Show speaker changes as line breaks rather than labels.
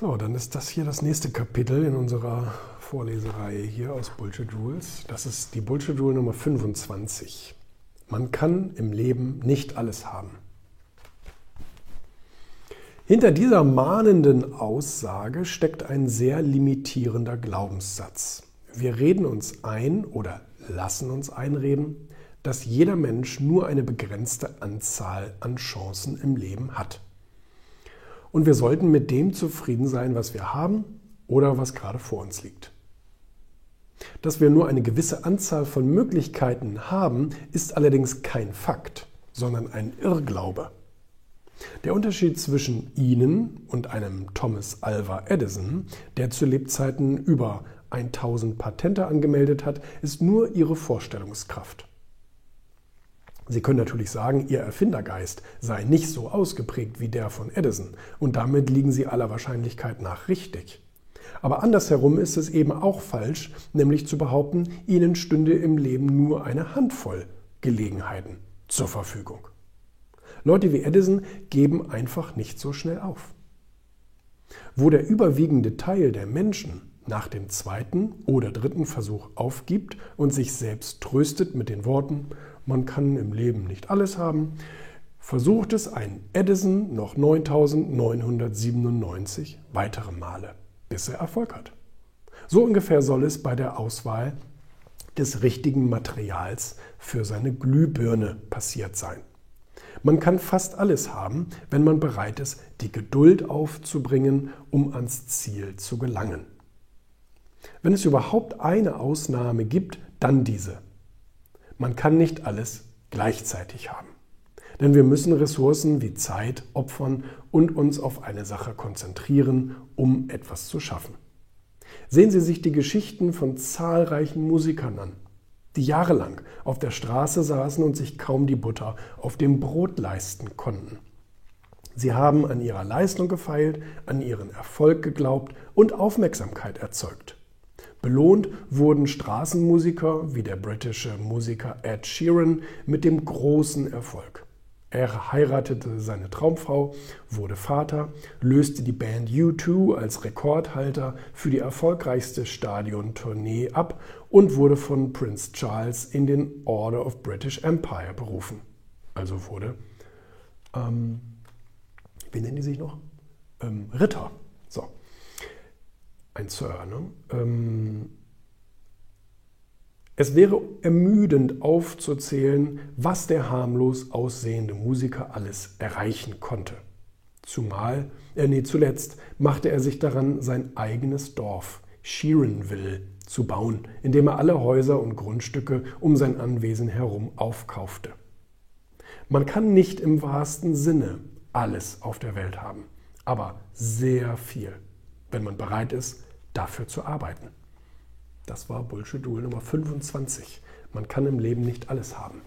So, dann ist das hier das nächste Kapitel in unserer Vorlesereihe hier aus Bullshit Rules. Das ist die Bullshit Rule Nummer 25. Man kann im Leben nicht alles haben. Hinter dieser mahnenden Aussage steckt ein sehr limitierender Glaubenssatz. Wir reden uns ein oder lassen uns einreden, dass jeder Mensch nur eine begrenzte Anzahl an Chancen im Leben hat. Und wir sollten mit dem zufrieden sein, was wir haben oder was gerade vor uns liegt. Dass wir nur eine gewisse Anzahl von Möglichkeiten haben, ist allerdings kein Fakt, sondern ein Irrglaube. Der Unterschied zwischen Ihnen und einem Thomas Alva Edison, der zu Lebzeiten über 1000 Patente angemeldet hat, ist nur Ihre Vorstellungskraft. Sie können natürlich sagen, Ihr Erfindergeist sei nicht so ausgeprägt wie der von Edison und damit liegen Sie aller Wahrscheinlichkeit nach richtig. Aber andersherum ist es eben auch falsch, nämlich zu behaupten, Ihnen stünde im Leben nur eine Handvoll Gelegenheiten zur Verfügung. Leute wie Edison geben einfach nicht so schnell auf. Wo der überwiegende Teil der Menschen nach dem zweiten oder dritten Versuch aufgibt und sich selbst tröstet mit den Worten, man kann im Leben nicht alles haben, versucht es ein Edison noch 9997 weitere Male, bis er Erfolg hat. So ungefähr soll es bei der Auswahl des richtigen Materials für seine Glühbirne passiert sein. Man kann fast alles haben, wenn man bereit ist, die Geduld aufzubringen, um ans Ziel zu gelangen. Wenn es überhaupt eine Ausnahme gibt, dann diese. Man kann nicht alles gleichzeitig haben. Denn wir müssen Ressourcen wie Zeit opfern und uns auf eine Sache konzentrieren, um etwas zu schaffen. Sehen Sie sich die Geschichten von zahlreichen Musikern an, die jahrelang auf der Straße saßen und sich kaum die Butter auf dem Brot leisten konnten. Sie haben an ihrer Leistung gefeilt, an ihren Erfolg geglaubt und Aufmerksamkeit erzeugt. Belohnt wurden Straßenmusiker wie der britische Musiker Ed Sheeran mit dem großen Erfolg. Er heiratete seine Traumfrau, wurde Vater, löste die Band U2 als Rekordhalter für die erfolgreichste Stadiontournee ab und wurde von Prince Charles in den Order of British Empire berufen. Also wurde, ähm, wie nennen die sich noch? Ähm, Ritter. Ein Sir. Ne? Ähm, es wäre ermüdend aufzuzählen, was der harmlos aussehende Musiker alles erreichen konnte. Zumal, äh, nee, zuletzt machte er sich daran, sein eigenes Dorf, Sheeranville, zu bauen, indem er alle Häuser und Grundstücke um sein Anwesen herum aufkaufte. Man kann nicht im wahrsten Sinne alles auf der Welt haben, aber sehr viel wenn man bereit ist, dafür zu arbeiten. Das war Bullshit Rule Nummer 25. Man kann im Leben nicht alles haben.